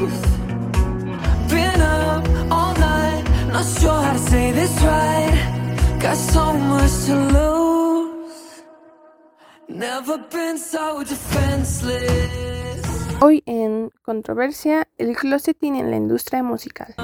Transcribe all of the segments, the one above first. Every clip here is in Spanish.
truth. Been up all night, not sure how to say this right. Got so much to lose. Never been so defenseless. Hoy en Controversia, el closeting en la industria musical.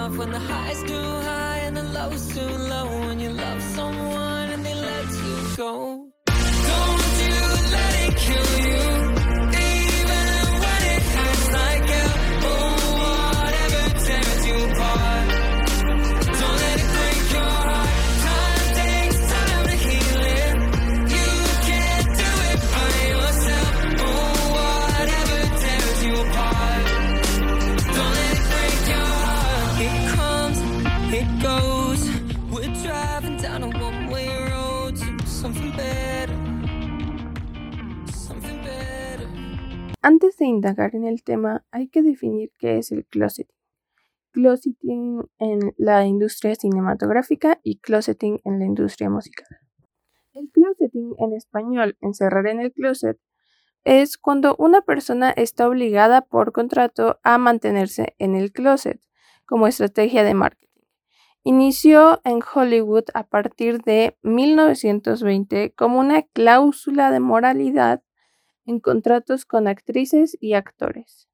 Something better. Something better. Antes de indagar en el tema, hay que definir qué es el closeting. Closeting en la industria cinematográfica y closeting en la industria musical. El closeting en español, encerrar en el closet, es cuando una persona está obligada por contrato a mantenerse en el closet como estrategia de marketing. Inició en Hollywood a partir de 1920 como una cláusula de moralidad en contratos con actrices y actores.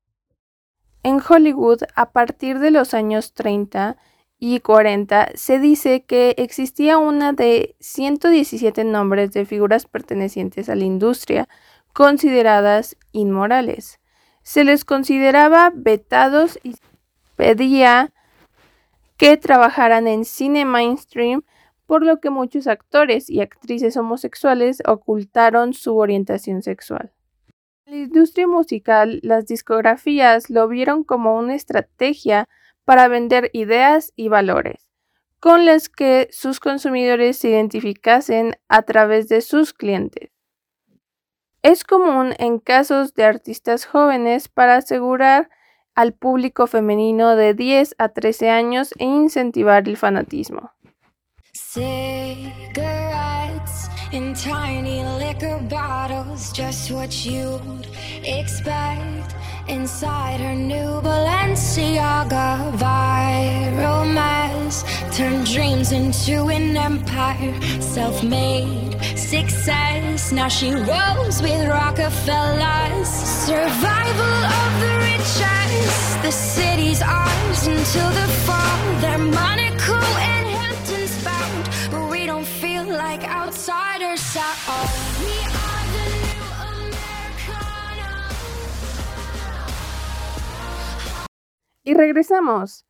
En Hollywood, a partir de los años 30 y 40, se dice que existía una de 117 nombres de figuras pertenecientes a la industria consideradas inmorales. Se les consideraba vetados y pedía que trabajaran en cine mainstream, por lo que muchos actores y actrices homosexuales ocultaron su orientación sexual. En la industria musical, las discografías lo vieron como una estrategia para vender ideas y valores, con las que sus consumidores se identificasen a través de sus clientes. Es común en casos de artistas jóvenes para asegurar al público femenino de 10 a 13 años e incentivar el fanatismo. Tiny liquor bottles, just what expect inside her new Balenciaga viral mess. Turned dreams into an empire, self made success. Now she rolls with Rockefellers. Y regresamos.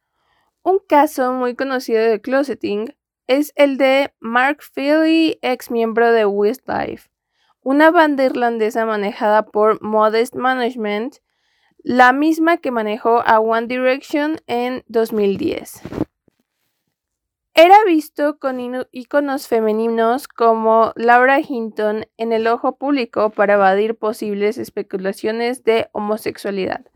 Un caso muy conocido de closeting es el de Mark Feely, ex miembro de Westlife, una banda irlandesa manejada por Modest Management, la misma que manejó a One Direction en 2010. Era visto con íconos femeninos como Laura Hinton en el ojo público para evadir posibles especulaciones de homosexualidad.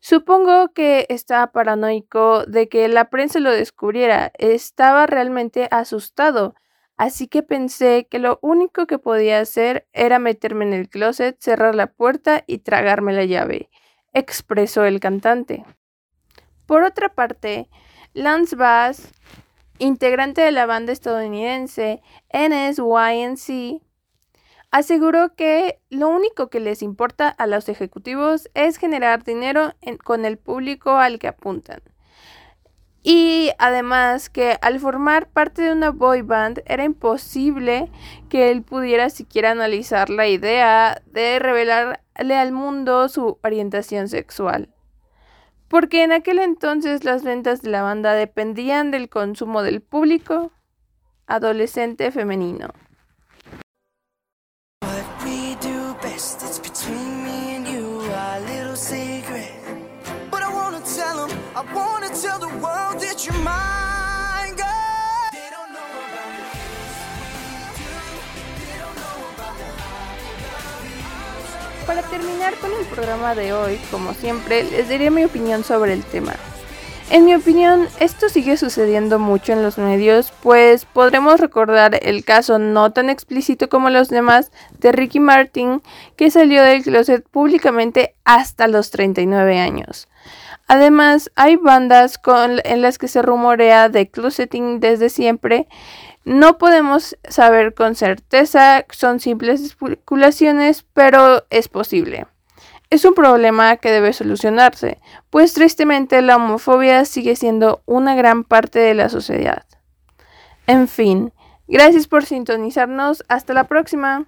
Supongo que estaba paranoico de que la prensa lo descubriera. Estaba realmente asustado. Así que pensé que lo único que podía hacer era meterme en el closet, cerrar la puerta y tragarme la llave, expresó el cantante. Por otra parte, Lance Bass, integrante de la banda estadounidense NSYNC, aseguró que lo único que les importa a los ejecutivos es generar dinero con el público al que apuntan. Y además que al formar parte de una boy band era imposible que él pudiera siquiera analizar la idea de revelarle al mundo su orientación sexual. Porque en aquel entonces las ventas de la banda dependían del consumo del público adolescente femenino. 'em, I wanna tell the world that you're mine, Para terminar con el programa de hoy, como siempre, les diré mi opinión sobre el tema. En mi opinión, esto sigue sucediendo mucho en los medios, pues podremos recordar el caso no tan explícito como los demás de Ricky Martin, que salió del closet públicamente hasta los 39 años. Además, hay bandas en las que se rumorea de closeting desde siempre. No podemos saber con certeza, son simples especulaciones, pero es posible. Es un problema que debe solucionarse, pues tristemente la homofobia sigue siendo una gran parte de la sociedad. En fin, gracias por sintonizarnos, hasta la próxima.